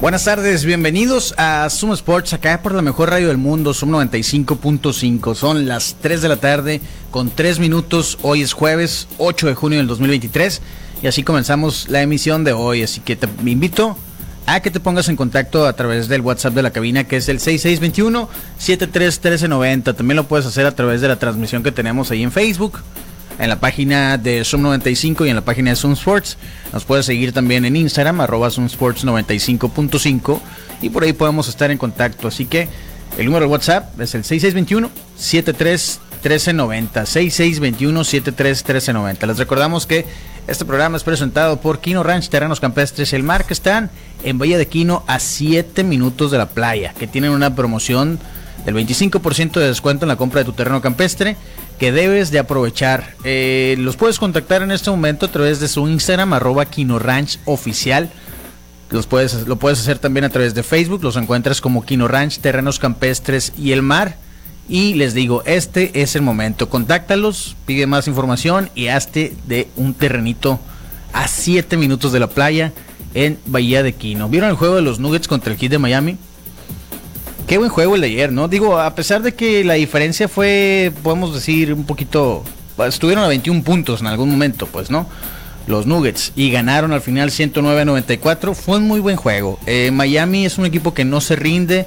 Buenas tardes, bienvenidos a Zoom Sports, acá por la mejor radio del mundo, Zoom 95.5. Son las 3 de la tarde con 3 minutos. Hoy es jueves 8 de junio del 2023 y así comenzamos la emisión de hoy. Así que te invito a que te pongas en contacto a través del WhatsApp de la cabina que es el 6621-731390. También lo puedes hacer a través de la transmisión que tenemos ahí en Facebook en la página de Zoom 95 y en la página de Zoom Sports. Nos puedes seguir también en Instagram, arroba Zoom Sports 95.5 y por ahí podemos estar en contacto. Así que el número de WhatsApp es el 6621 73 1390 6621 73 1390 Les recordamos que este programa es presentado por Quino Ranch Terrenos Campestres El Mar que están en Bahía de Quino a 7 minutos de la playa, que tienen una promoción del 25% de descuento en la compra de tu terreno campestre que debes de aprovechar. Eh, los puedes contactar en este momento a través de su Instagram, arroba Kino Ranch Oficial. Los puedes, lo puedes hacer también a través de Facebook, los encuentras como Kino Ranch, Terrenos Campestres y el Mar. Y les digo, este es el momento. Contáctalos, pide más información y hazte de un terrenito a 7 minutos de la playa en Bahía de Quino. ¿Vieron el juego de los Nuggets contra el Heat de Miami? Qué buen juego el de ayer, ¿no? Digo, a pesar de que la diferencia fue, podemos decir, un poquito... Estuvieron a 21 puntos en algún momento, pues, ¿no? Los Nuggets. Y ganaron al final 109-94. Fue un muy buen juego. Eh, Miami es un equipo que no se rinde.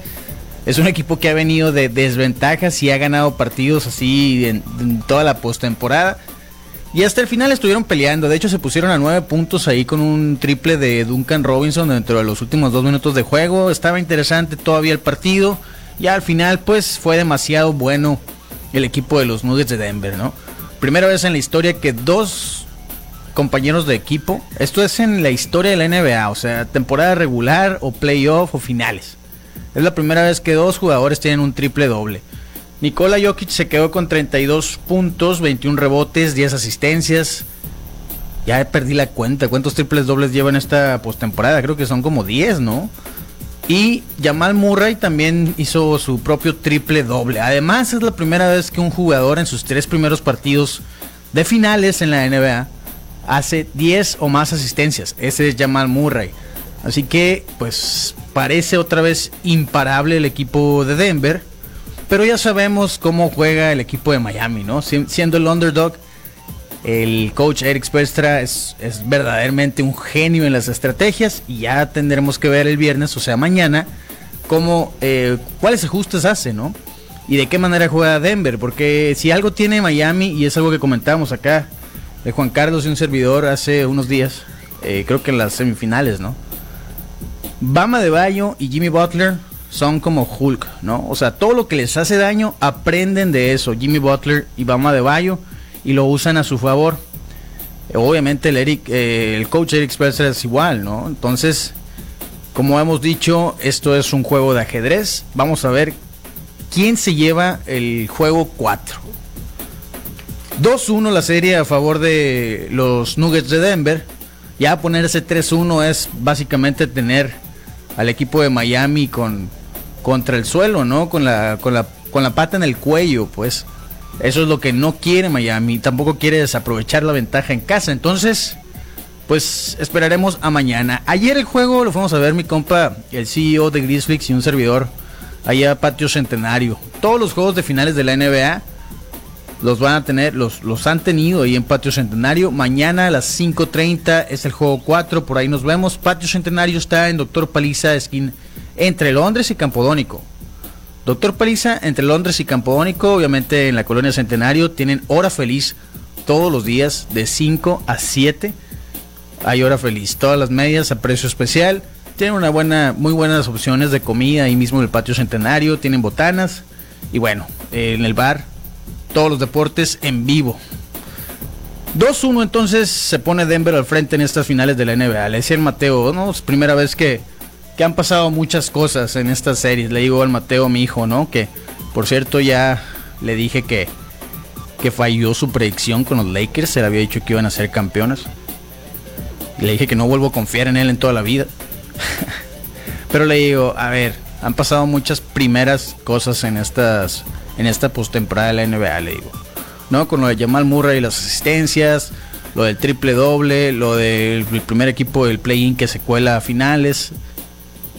Es un equipo que ha venido de desventajas y ha ganado partidos así en toda la postemporada. Y hasta el final estuvieron peleando. De hecho, se pusieron a nueve puntos ahí con un triple de Duncan Robinson dentro de los últimos dos minutos de juego. Estaba interesante todavía el partido. Y al final, pues fue demasiado bueno el equipo de los Nuggets de Denver, ¿no? Primera vez en la historia que dos compañeros de equipo, esto es en la historia de la NBA, o sea, temporada regular o playoff o finales. Es la primera vez que dos jugadores tienen un triple doble. Nikola Jokic se quedó con 32 puntos, 21 rebotes, 10 asistencias. Ya perdí la cuenta. ¿Cuántos triples dobles lleva en esta postemporada? Creo que son como 10, ¿no? Y Jamal Murray también hizo su propio triple doble. Además, es la primera vez que un jugador en sus tres primeros partidos de finales en la NBA hace 10 o más asistencias. Ese es Jamal Murray. Así que, pues, parece otra vez imparable el equipo de Denver. Pero ya sabemos cómo juega el equipo de Miami, ¿no? Siendo el underdog, el coach Eric Spestra es, verdaderamente un genio en las estrategias y ya tendremos que ver el viernes, o sea, mañana, cómo, eh, cuáles ajustes hace, ¿no? Y de qué manera juega Denver, porque si algo tiene Miami, y es algo que comentábamos acá de Juan Carlos y un servidor hace unos días, eh, creo que en las semifinales, ¿no? Bama de Bayo y Jimmy Butler son como Hulk, ¿no? O sea, todo lo que les hace daño aprenden de eso. Jimmy Butler y Bama de Bayo y lo usan a su favor. Obviamente el Eric, eh, el coach Eric Spencer es igual, ¿no? Entonces, como hemos dicho, esto es un juego de ajedrez. Vamos a ver quién se lleva el juego 4. 2-1 la serie a favor de los Nuggets de Denver. Ya ponerse 3-1 es básicamente tener al equipo de Miami con contra el suelo, ¿no? Con la, con la, con la pata en el cuello, pues. Eso es lo que no quiere Miami. Tampoco quiere desaprovechar la ventaja en casa. Entonces, pues esperaremos a mañana. Ayer el juego lo fuimos a ver mi compa, el CEO de Grizzlies y un servidor allá Patio Centenario. Todos los juegos de finales de la NBA los van a tener, los, los han tenido ahí en Patio Centenario. Mañana a las 5.30 es el juego 4, por ahí nos vemos. Patio Centenario está en Doctor Paliza, esquina entre Londres y Campodónico. Doctor Paliza, entre Londres y Campodónico, obviamente en la colonia Centenario, tienen hora feliz todos los días de 5 a 7. Hay hora feliz, todas las medias a precio especial. Tienen una buena, muy buenas opciones de comida ahí mismo en el patio Centenario, tienen botanas y bueno, en el bar todos los deportes en vivo. 2-1 entonces se pone Denver al frente en estas finales de la NBA. Le decía el Mateo, ¿no? Es primera vez que que han pasado muchas cosas en esta serie. Le digo al Mateo, mi hijo, ¿no? Que por cierto ya le dije que que falló su predicción con los Lakers. Se le había dicho que iban a ser campeones. Le dije que no vuelvo a confiar en él en toda la vida. Pero le digo, a ver, han pasado muchas primeras cosas en estas en esta postemporada de la NBA, le digo. ¿No? Con lo de Jamal Murray y las asistencias, lo del triple doble, lo del primer equipo del play-in que se cuela a finales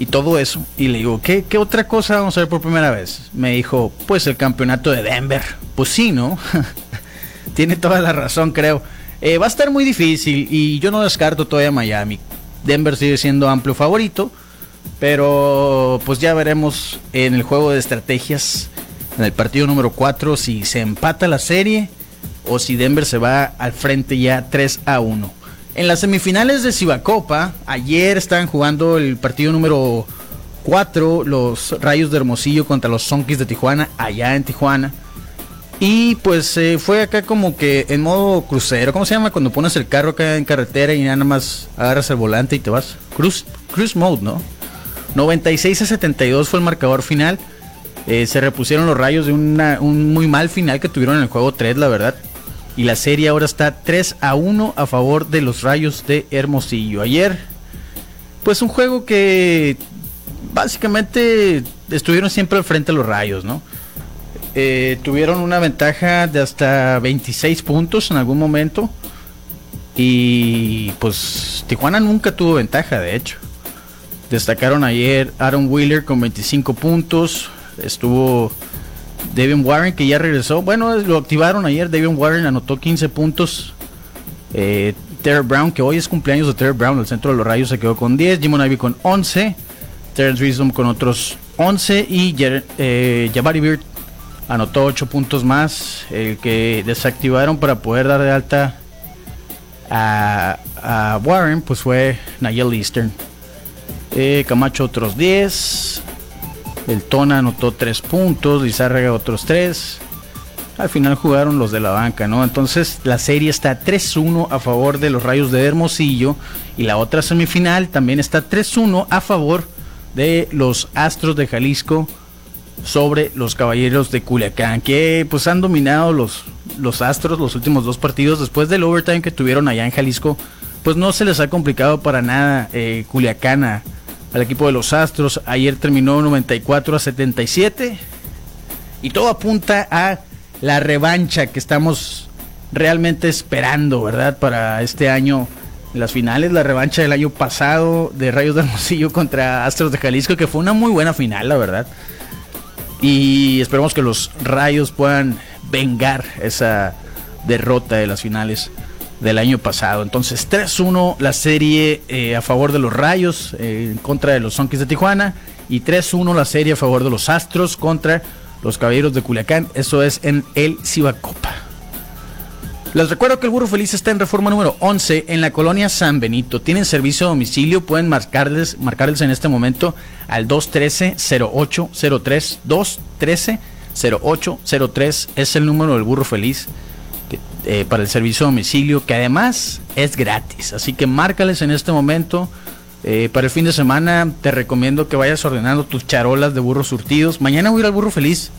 y todo eso. Y le digo, ¿qué, ¿qué otra cosa vamos a ver por primera vez? Me dijo, pues el campeonato de Denver. Pues sí, ¿no? Tiene toda la razón, creo. Eh, va a estar muy difícil y yo no descarto todavía Miami. Denver sigue siendo amplio favorito, pero pues ya veremos en el juego de estrategias, en el partido número 4, si se empata la serie o si Denver se va al frente ya 3 a 1. En las semifinales de Cibacopa, ayer estaban jugando el partido número 4, los Rayos de Hermosillo contra los Sonkis de Tijuana, allá en Tijuana. Y pues eh, fue acá como que en modo crucero. ¿Cómo se llama? Cuando pones el carro acá en carretera y nada más agarras el volante y te vas. Cruise, cruise mode, ¿no? 96 a 72 fue el marcador final. Eh, se repusieron los rayos de un muy mal final que tuvieron en el juego 3, la verdad. Y la serie ahora está 3 a 1 a favor de los rayos de Hermosillo. Ayer, pues un juego que básicamente estuvieron siempre al frente de los rayos, ¿no? Eh, tuvieron una ventaja de hasta 26 puntos en algún momento. Y pues Tijuana nunca tuvo ventaja, de hecho. Destacaron ayer Aaron Wheeler con 25 puntos. Estuvo Devin Warren que ya regresó. Bueno, lo activaron ayer. Devin Warren anotó 15 puntos. Eh, Terry Brown, que hoy es cumpleaños de Terry Brown, el centro de los rayos se quedó con 10. Jimon Ivy con 11. Terrence Wisdom con otros 11. Y eh, Jabari Beard anotó 8 puntos más, el que desactivaron para poder dar de alta a, Warren, pues fue Nayel Eastern. Eh, Camacho otros 10, el Tona anotó 3 puntos, Lizárraga otros 3. Al final jugaron los de la banca, ¿no? Entonces la serie está 3-1 a favor de los Rayos de Hermosillo y la otra semifinal también está 3-1 a favor de los Astros de Jalisco sobre los Caballeros de Culiacán, que pues han dominado los, los Astros los últimos dos partidos después del overtime que tuvieron allá en Jalisco. Pues no se les ha complicado para nada eh, Culiacán al equipo de los Astros. Ayer terminó 94 a 77 y todo apunta a la revancha que estamos realmente esperando, ¿verdad? Para este año las finales, la revancha del año pasado de Rayos de Hermosillo contra Astros de Jalisco, que fue una muy buena final, la verdad. Y esperemos que los Rayos puedan vengar esa derrota de las finales del año pasado. Entonces 3-1 la serie eh, a favor de los Rayos eh, en contra de los Sonkis de Tijuana y 3-1 la serie a favor de los Astros contra los Caballeros de Culiacán. Eso es en el Cibacopa. Les recuerdo que el Burro Feliz está en reforma número 11 en la colonia San Benito. Tienen servicio a domicilio, pueden marcarles, marcarles en este momento al 213-0803. 213-0803 es el número del Burro Feliz eh, para el servicio a domicilio, que además es gratis. Así que márcales en este momento. Eh, para el fin de semana te recomiendo que vayas ordenando tus charolas de burros surtidos. Mañana voy a ir al Burro Feliz,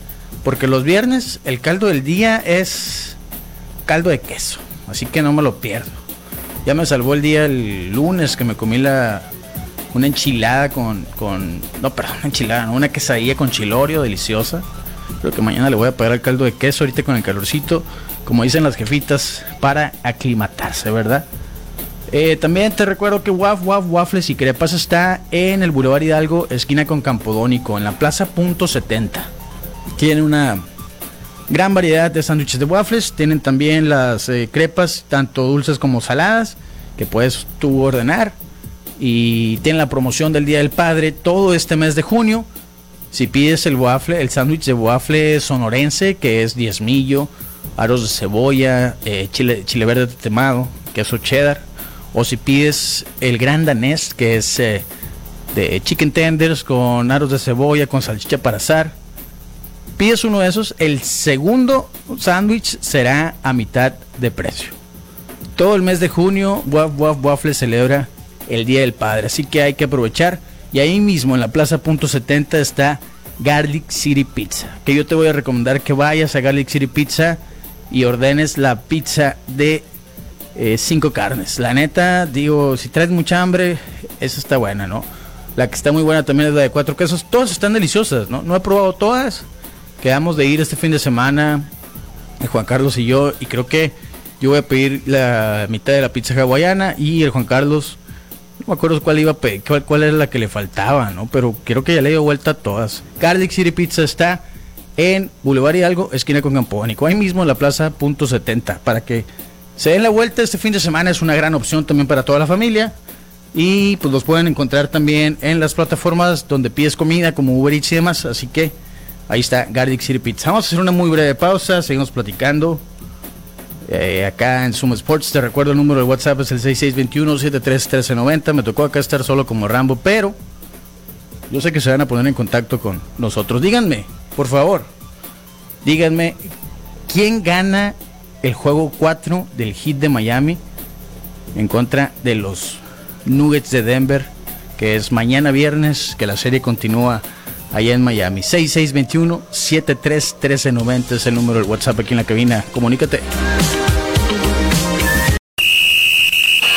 porque los viernes el caldo del día es caldo de queso. Así que no me lo pierdo. Ya me salvó el día el lunes que me comí la una enchilada con, con no, perdón, enchilada, una quesadilla con chilorio deliciosa. Creo que mañana le voy a pegar el caldo de queso ahorita con el calorcito, como dicen las jefitas, para aclimatarse, ¿verdad? Eh, también te recuerdo que Waf Waf Waffles y Crepas está en el Boulevard Hidalgo, esquina con Campodónico, en la Plaza Punto 70. Tiene una Gran variedad de sándwiches de waffles. Tienen también las eh, crepas, tanto dulces como saladas, que puedes tú ordenar. Y tienen la promoción del Día del Padre todo este mes de junio. Si pides el waffle, el sándwich de waffle sonorense, que es diezmillo, aros de cebolla, eh, chile, chile verde temado, queso cheddar. O si pides el gran danés, que es eh, de chicken tenders con aros de cebolla, con salchicha para asar pides uno de esos, el segundo sándwich será a mitad de precio. Todo el mes de junio, Waf Waf Waffle celebra el Día del Padre, así que hay que aprovechar. Y ahí mismo en la Plaza Punto 70 está Garlic City Pizza, que yo te voy a recomendar que vayas a Garlic City Pizza y ordenes la pizza de eh, cinco carnes. La neta, digo, si traes mucha hambre, esa está buena, ¿no? La que está muy buena también es la de cuatro quesos. Todas están deliciosas, ¿no? No he probado todas. Quedamos de ir este fin de semana, eh, Juan Carlos y yo, y creo que yo voy a pedir la mitad de la pizza hawaiana y el Juan Carlos, no me acuerdo cuál iba a pedir, cuál, cuál era la que le faltaba, ¿no? Pero creo que ya le dio vuelta a todas. Garlic City Pizza está en Boulevard Hidalgo, esquina con Campónico, ahí mismo en la plaza punto 70, para que se den la vuelta este fin de semana, es una gran opción también para toda la familia. Y pues los pueden encontrar también en las plataformas donde pides comida como Uber Eats y demás. Así que ahí está Garlic City Pizza. Vamos a hacer una muy breve pausa, seguimos platicando. Eh, acá en Sumo Sports, te recuerdo el número de WhatsApp es el 6621-731390. Me tocó acá estar solo como Rambo, pero yo sé que se van a poner en contacto con nosotros. Díganme, por favor, díganme, ¿quién gana el juego 4 del Hit de Miami en contra de los Nuggets de Denver? Que es mañana viernes, que la serie continúa allá en Miami. 6621-731390 es el número del WhatsApp aquí en la cabina. Comunícate.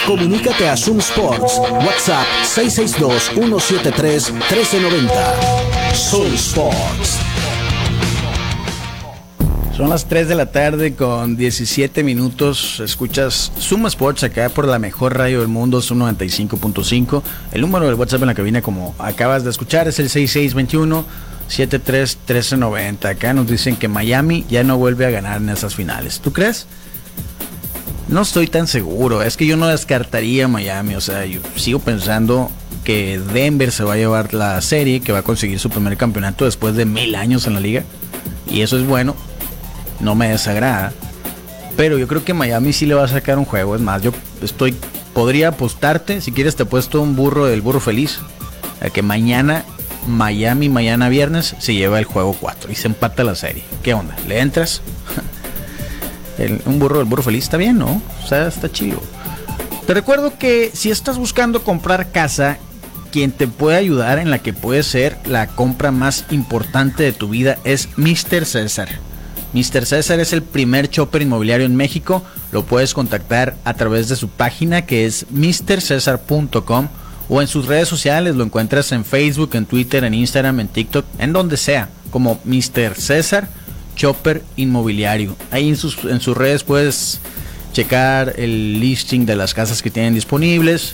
Comunícate a Zoom Sports. WhatsApp 662-173-1390. Zoom Sports. Son las 3 de la tarde con 17 minutos. Escuchas Zoom Sports acá por la mejor radio del mundo, Zoom 95.5. El número del WhatsApp en la cabina, como acabas de escuchar, es el 6621 731390. Acá nos dicen que Miami ya no vuelve a ganar en esas finales. ¿Tú crees? No estoy tan seguro. Es que yo no descartaría Miami. O sea, yo sigo pensando que Denver se va a llevar la serie, que va a conseguir su primer campeonato después de mil años en la liga. Y eso es bueno. No me desagrada. Pero yo creo que Miami sí le va a sacar un juego. Es más, yo estoy. Podría apostarte. Si quieres, te puesto un burro del burro feliz. A que mañana, Miami, mañana viernes, se lleva el juego 4 y se empata la serie. ¿Qué onda? ¿Le entras? Un burro, el burro feliz está bien, ¿no? O sea, está chido. Te recuerdo que si estás buscando comprar casa, quien te puede ayudar en la que puede ser la compra más importante de tu vida es Mr. César. Mr. César es el primer chopper inmobiliario en México. Lo puedes contactar a través de su página que es mrcesar.com o en sus redes sociales. Lo encuentras en Facebook, en Twitter, en Instagram, en TikTok, en donde sea, como Mr. César Chopper Inmobiliario. Ahí en sus, en sus redes puedes checar el listing de las casas que tienen disponibles.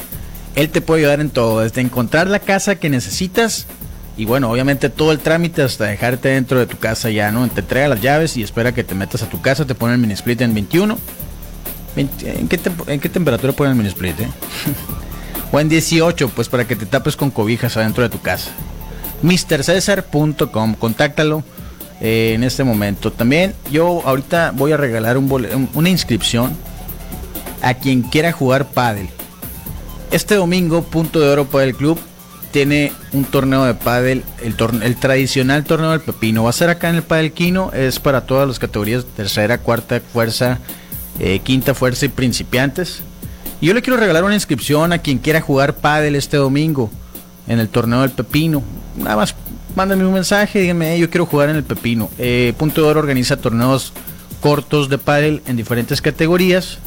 Él te puede ayudar en todo, desde encontrar la casa que necesitas y bueno, obviamente todo el trámite hasta dejarte dentro de tu casa ya, ¿no? Te entrega las llaves y espera que te metas a tu casa, te pone el mini split en 21. 20 ¿en, qué en qué temperatura pone el mini split, eh? o en 18, pues para que te tapes con cobijas adentro de tu casa. MrCesar.com, contáctalo eh, en este momento. También yo ahorita voy a regalar una inscripción a quien quiera jugar pádel. Este domingo, Punto de Oro Padel Club tiene un torneo de pádel, el, torne- el tradicional torneo del Pepino. Va a ser acá en el Padel Quino, es para todas las categorías tercera, cuarta fuerza, eh, quinta fuerza y principiantes. Y yo le quiero regalar una inscripción a quien quiera jugar pádel este domingo en el torneo del Pepino. Nada más mándenme un mensaje, díganme, "Eh, yo quiero jugar en el Pepino. Eh, Punto de Oro organiza torneos cortos de pádel en diferentes categorías.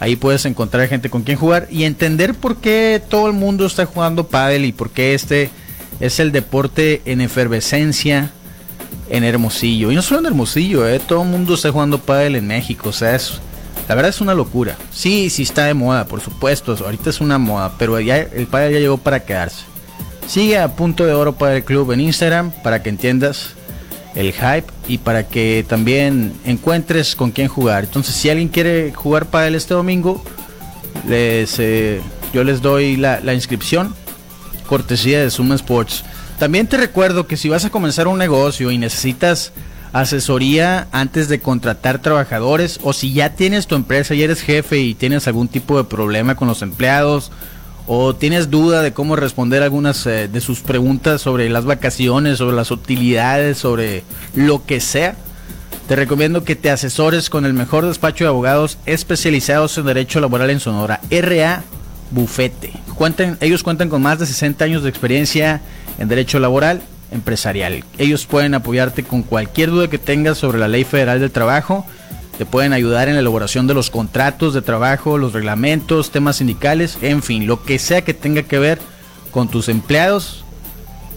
Ahí puedes encontrar gente con quien jugar y entender por qué todo el mundo está jugando pádel y por qué este es el deporte en efervescencia en Hermosillo. Y no solo en Hermosillo, eh, todo el mundo está jugando pádel en México. O sea, la verdad es una locura. Sí, sí está de moda, por supuesto. Ahorita es una moda, pero el pádel ya llegó para quedarse. Sigue a Punto de Oro para el Club en Instagram para que entiendas el hype y para que también encuentres con quién jugar. Entonces, si alguien quiere jugar para él este domingo, les, eh, yo les doy la, inscripción, cortesía de Suma Sports. También te recuerdo que si vas a comenzar un negocio y necesitas asesoría antes de contratar trabajadores o si ya tienes tu empresa y eres jefe y tienes algún tipo de problema con los empleados o tienes duda de cómo responder algunas eh, de sus preguntas sobre las vacaciones, sobre las utilidades, sobre lo que sea, te recomiendo que te asesores con el mejor despacho de abogados especializados en derecho laboral en Sonora, RA Bufete. Cuentan, ellos cuentan con más de 60 años de experiencia en derecho laboral empresarial. Ellos pueden apoyarte con cualquier duda que tengas sobre la ley federal del trabajo. Te pueden ayudar en la elaboración de los contratos de trabajo, los reglamentos, temas sindicales, en fin, lo que sea que tenga que ver con tus empleados.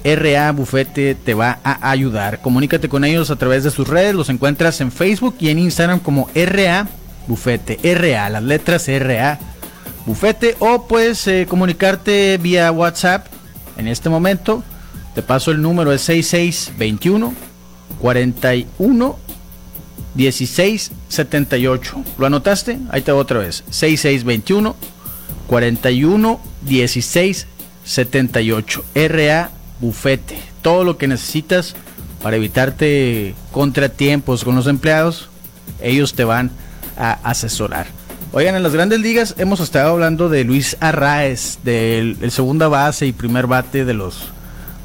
RA Bufete te va a ayudar. Comunícate con ellos a través de sus redes. Los encuentras en Facebook y en Instagram como RA Bufete. RA, las letras RA Bufete. O puedes eh, comunicarte vía WhatsApp en este momento. Te paso el número, es 6621 41 16 78. ¿Lo anotaste? Ahí te voy otra vez. 6621 41 16 78. RA Bufete. Todo lo que necesitas para evitarte contratiempos con los empleados, ellos te van a asesorar. Oigan, en las grandes ligas hemos estado hablando de Luis Arraez, del segunda base y primer bate de los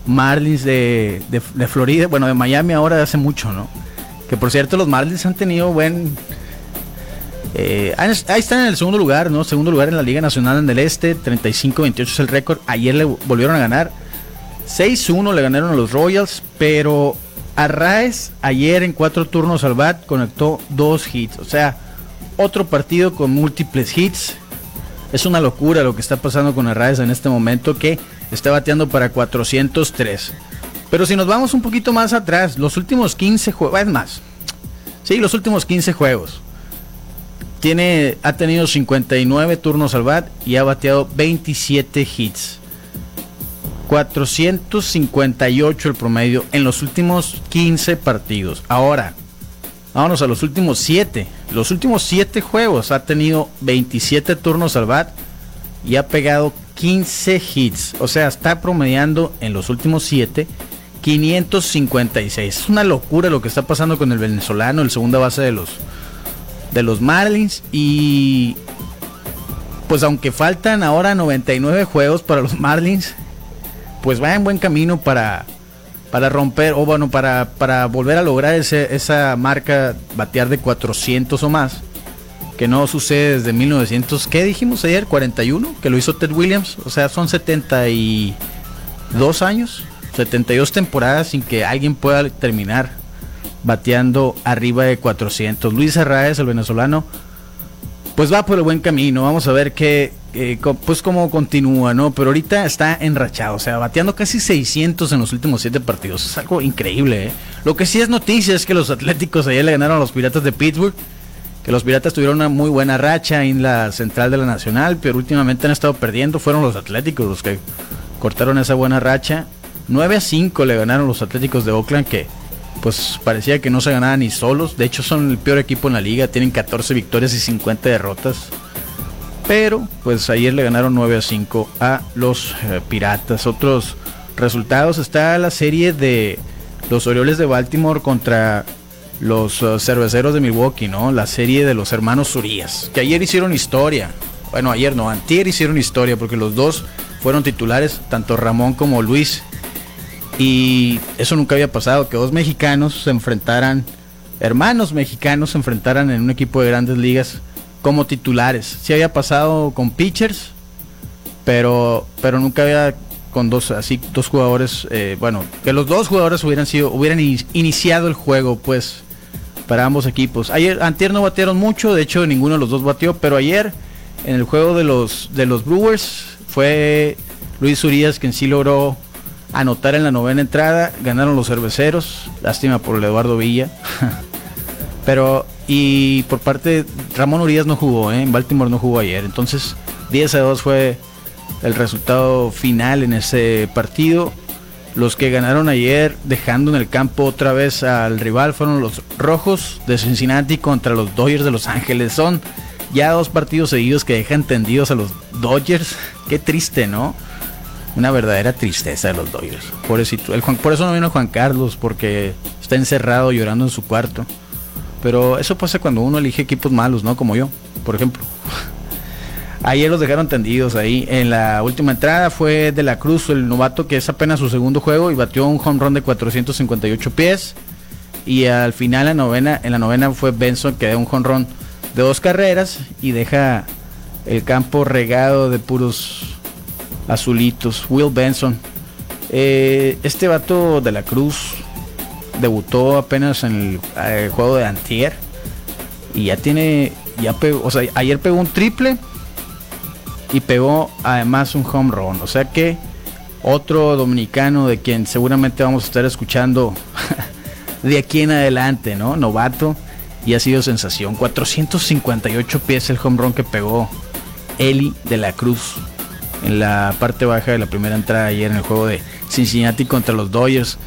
Marlins de, de Florida, bueno, de Miami ahora hace mucho, ¿no? Que por cierto, los Marlins han tenido buen. Eh, ahí están en el segundo lugar, ¿no? Segundo lugar en la Liga Nacional en el Este. 35-28 es el récord. Ayer le volvieron a ganar. 6-1 le ganaron a los Royals. Pero Arraez ayer en cuatro turnos al bat conectó dos hits. O sea, otro partido con múltiples hits. Es una locura lo que está pasando con Arraez en este momento que está bateando para 403. Pero si nos vamos un poquito más atrás, los últimos 15 juegos, es más, sí, los últimos 15 juegos, tiene, ha tenido 59 turnos al bat y ha bateado 27 hits. 458 el promedio en los últimos 15 partidos. Ahora, vámonos a los últimos 7. Los últimos 7 juegos ha tenido 27 turnos al bat y ha pegado 15 hits. O sea, está promediando en los últimos 7 556. Es una locura lo que está pasando con el venezolano, el segunda base de los de los Marlins y pues aunque faltan ahora 99 juegos para los Marlins, pues va en buen camino para para romper o bueno, para, para volver a lograr ese, esa marca batear de 400 o más, que no sucede desde 1900, ¿qué dijimos ayer? 41, que lo hizo Ted Williams, o sea, son 72 años 72 temporadas sin que alguien pueda terminar bateando arriba de 400. Luis Arraez, el venezolano, pues va por el buen camino. Vamos a ver qué, eh, pues cómo continúa, ¿no? Pero ahorita está enrachado, o sea, bateando casi 600 en los últimos 7 partidos. Es algo increíble, ¿eh? Lo que sí es noticia es que los Atléticos ayer le ganaron a los Piratas de Pittsburgh. Que los Piratas tuvieron una muy buena racha en la central de la Nacional, pero últimamente han estado perdiendo. Fueron los Atléticos los que cortaron esa buena racha 9 a 5 le ganaron los Atléticos de Oakland que pues parecía que no se ganaban ni solos. De hecho son el peor equipo en la liga, tienen 14 victorias y 50 derrotas. Pero pues ayer le ganaron 9 a 5 a los eh, Piratas. Otros resultados está la serie de los Orioles de Baltimore contra los uh, Cerveceros de Milwaukee, ¿no? La serie de los hermanos Urias, que ayer hicieron historia. Bueno, ayer no, antier hicieron historia porque los dos fueron titulares, tanto Ramón como Luis y eso nunca había pasado, que dos mexicanos se enfrentaran, hermanos mexicanos se enfrentaran en un equipo de grandes ligas como titulares. Sí había pasado con pitchers, pero, pero nunca había con dos así dos jugadores, eh, bueno, que los dos jugadores hubieran sido, hubieran iniciado el juego, pues, para ambos equipos. Ayer, antier no batearon mucho, de hecho ninguno de los dos batió, pero ayer en el juego de los de los Brewers fue Luis Urias quien sí logró anotar en la novena entrada. Ganaron los cerveceros. Lástima por el Eduardo Villa. Pero, y por parte, Ramón Urias no jugó, ¿eh? en Baltimore no jugó ayer. Entonces, 10 a 2 fue el resultado final en ese partido. Los que ganaron ayer, dejando en el campo otra vez al rival, fueron los Rojos de Cincinnati contra los Dodgers de Los Ángeles. Son ya dos partidos seguidos que dejan tendidos a los Dodgers. Qué triste, ¿no? Una verdadera tristeza de los Dodgers. Por eso, no vino Juan Carlos, porque está encerrado llorando en su cuarto. Pero eso pasa cuando uno elige equipos malos, ¿no? Como yo, por ejemplo. Ayer los dejaron tendidos ahí. En la última entrada fue De la Cruz, el novato que es apenas su segundo juego y batió un home run de 458 pies. Y al final la novena, en la novena fue Benson que da un home run de dos carreras y deja el campo regado de puros azulitos. Will Benson. Eh, este vato de la Cruz debutó apenas en el, juego de Antier. Y ya tiene, ya o sea, ayer pegó un triple y pegó además un home run. O sea que otro dominicano de quien seguramente vamos a estar escuchando de aquí en adelante, ¿no? Novato y ha sido sensación. 458 pies el home run que pegó Eli de la Cruz en la parte baja de la primera entrada ayer en el juego de Cincinnati contra los Dodgers.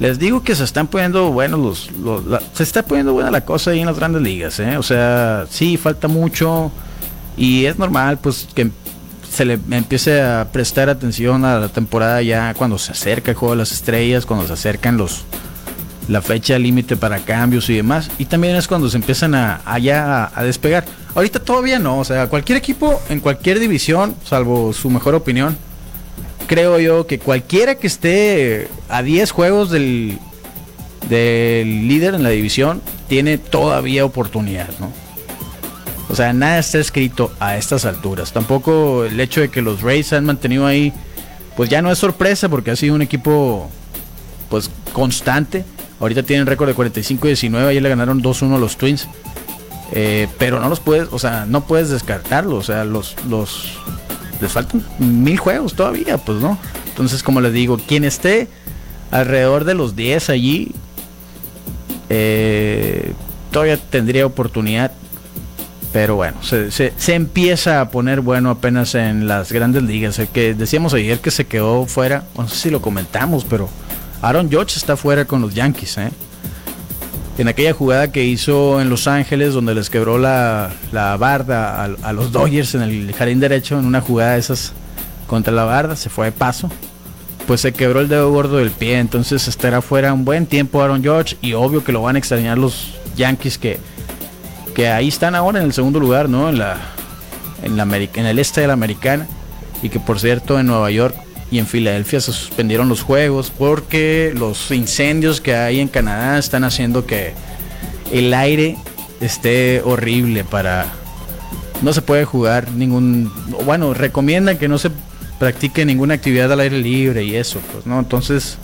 Les digo que se están poniendo bueno se está poniendo buena la cosa ahí en las grandes ligas, ¿eh? o sea, sí falta mucho y es normal pues que se le empiece a prestar atención a la temporada ya cuando se acerca el juego de las estrellas, cuando se acercan los la fecha límite para cambios y demás. Y también es cuando se empiezan a, despegar. Ahorita todavía no, o sea, cualquier equipo en cualquier división, salvo su mejor opinión, creo yo que cualquiera que esté a 10 juegos del, del líder en la división tiene todavía oportunidad, ¿no? O sea, nada está escrito a estas alturas. Tampoco el hecho de que los Rays se han mantenido ahí, pues ya no es sorpresa porque ha sido un equipo pues constante. Ahorita tienen récord de 45-19, ayer le ganaron 2-1 a los Twins. Eh, pero no los puedes, o sea, no puedes descartarlo. O sea, los, los les faltan mil juegos todavía, pues no. Entonces, como les digo, quien esté alrededor de los 10 allí, eh, todavía tendría oportunidad. Pero bueno, se, empieza a poner bueno apenas en las grandes ligas. El que decíamos ayer que se quedó fuera, no sé si lo comentamos, pero Aaron Judge está fuera con los Yankees, ¿eh? En aquella jugada que hizo en Los Ángeles, donde les quebró la, barda a, los Dodgers en el jardín derecho, en una jugada de esas contra la barda, se fue de paso. Pues se quebró el dedo gordo del pie, entonces estará fuera un buen tiempo Aaron Judge y obvio que lo van a extrañar los Yankees que, que ahí están ahora en el segundo lugar, ¿no? En la, en la en el este de la americana y que por cierto en Nueva York y en Filadelfia se suspendieron los juegos porque los incendios que hay en Canadá están haciendo que el aire esté horrible para no se puede jugar ningún bueno recomiendan que no se practique ninguna actividad al aire libre y eso pues no entonces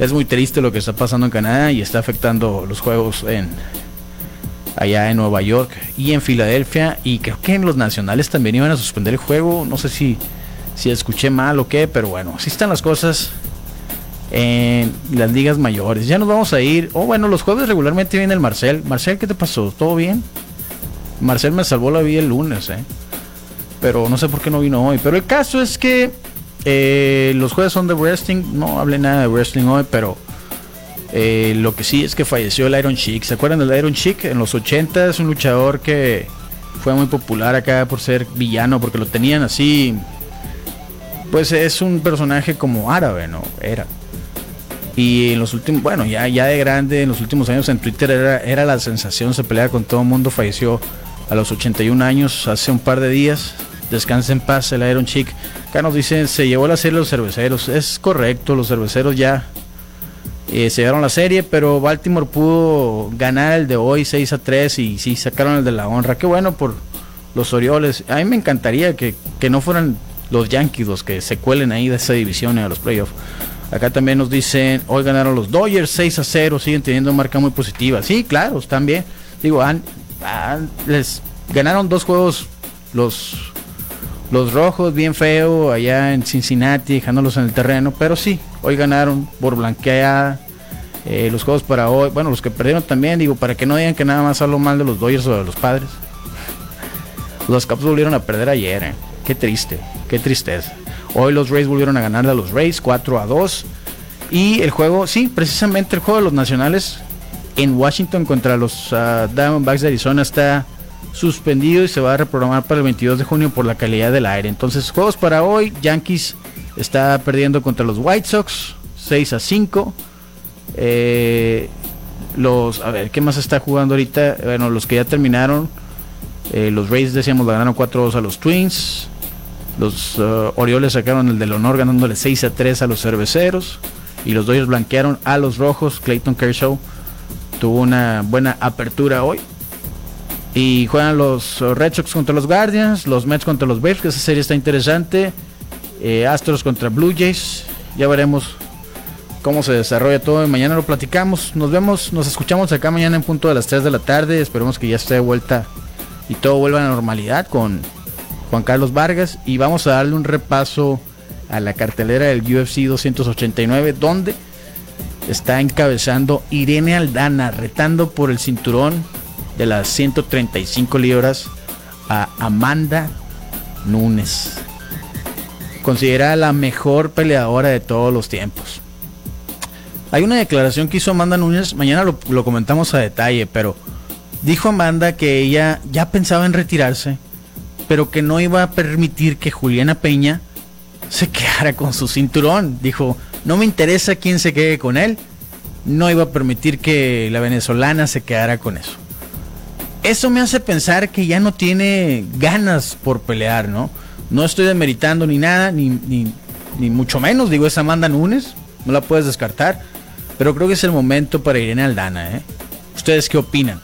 es muy triste lo que está pasando en Canadá y está afectando los juegos en allá en Nueva York y en Filadelfia y creo que en los nacionales también iban a suspender el juego no sé si si escuché mal o qué, pero bueno, así están las cosas en las ligas mayores. Ya nos vamos a ir. Oh, bueno, los jueves regularmente viene el Marcel. Marcel, ¿qué te pasó? ¿Todo bien? Marcel me salvó la vida el lunes, ¿eh? Pero no sé por qué no vino hoy. Pero el caso es que eh, los jueves son de wrestling. No hablé nada de wrestling hoy, pero eh, lo que sí es que falleció el Iron Chick. ¿Se acuerdan del Iron Chick? En los 80 es un luchador que fue muy popular acá por ser villano, porque lo tenían así pues es un personaje como árabe, ¿no? Era. Y en los últimos, bueno, ya, ya de grande, en los últimos años en Twitter era, era la sensación, se peleaba con todo el mundo, falleció a los 81 años, hace un par de días. Descansa en paz el Iron Chick. Acá nos dicen, se llevó la serie los cerveceros. Es correcto, los cerveceros ya eh, se llevaron la serie, pero Baltimore pudo ganar el de hoy 6 a 3 y sí, sacaron el de la honra. Qué bueno por los Orioles. A mí me encantaría que, que no fueran los Yankees los que se cuelen ahí de esa división a los playoffs. Acá también nos dicen, hoy ganaron los Dodgers 6 a 0, siguen teniendo marca muy positiva. Sí, claro, están bien. Digo, les ganaron dos juegos los, los rojos, bien feo, allá en Cincinnati, dejándolos en el terreno. Pero sí, hoy ganaron por blanqueada. Eh, los juegos para hoy, bueno, los que perdieron también, digo, para que no digan que nada más hablo mal de los Dodgers o de los padres. Los Caps volvieron a perder ayer, eh. Qué triste, qué tristeza. Hoy los Rays volvieron a ganar a los Rays 4 a 2. Y el juego, sí, precisamente el juego de los nacionales en Washington contra los uh, Diamondbacks de Arizona está suspendido y se va a reprogramar para el 22 de junio por la calidad del aire. Entonces, juegos para hoy, Yankees está perdiendo contra los White Sox 6 a 5. Eh, los, a ver, ¿qué más está jugando ahorita? Bueno, los que ya terminaron. Eh, los Rays, decíamos, le ganaron 4-2 a los Twins. Los uh, Orioles sacaron el del honor ganándole 6 a 3 a los cerveceros. Y los Dodgers blanquearon a los rojos. Clayton Kershaw tuvo una buena apertura hoy. Y juegan los uh, Red Sox contra los Guardians, los Mets contra los Braves, que esa serie está interesante. Eh, Astros contra Blue Jays. Ya veremos cómo se desarrolla todo mañana lo platicamos. Nos vemos, nos escuchamos acá mañana en punto de las 3 de la tarde. Esperemos que ya esté de vuelta y todo vuelva a la normalidad con Juan Carlos Vargas y vamos a darle un repaso a la cartelera del UFC 289 donde está encabezando Irene Aldana retando por el cinturón de las 135 libras a Amanda Nunes. Considerada la mejor peleadora de todos los tiempos. Hay una declaración que hizo Amanda Nunes, mañana lo comentamos a detalle, pero dijo Amanda que ella ya pensaba en retirarse, pero que no iba a permitir que Juliana Peña se quedara con su cinturón. Dijo, no me interesa quién se quede con él, no iba a permitir que la venezolana se quedara con eso. Eso me hace pensar que ya no tiene ganas por pelear, ¿no? No estoy demeritando ni nada, ni, ni, mucho menos, digo, es Amanda Nunes, no la puedes descartar, pero creo que es el momento para Irene Aldana, ¿eh? ¿Ustedes qué opinan?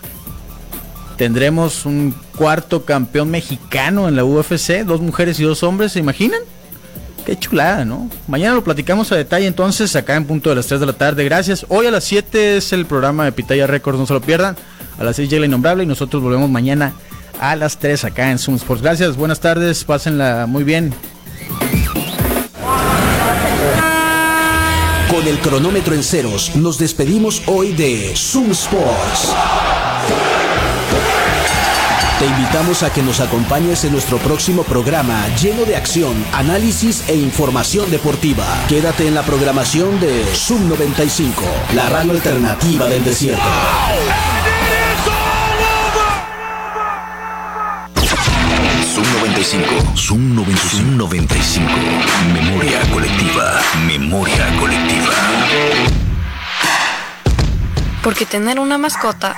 Tendremos un cuarto campeón mexicano en la UFC, dos mujeres y dos hombres, ¿se imaginan? Qué chulada, ¿no? Mañana lo platicamos a detalle entonces, acá en punto de las 3 de la tarde. Gracias. Hoy a las 7 es el programa de Pitaya Records, no se lo pierdan. A las 6 llega la innombrable y nosotros volvemos mañana a las 3 acá en Zoom Sports. Gracias, buenas tardes, pásenla muy bien. Con el cronómetro en ceros, nos despedimos hoy de Zoom Sports. Te invitamos a que nos acompañes en nuestro próximo programa lleno de acción, análisis e información deportiva. Quédate en la programación de Sub 95, la radio alternativa del desierto. Zoom 95, Zoom 95, 95, memoria colectiva, memoria colectiva. Porque tener una mascota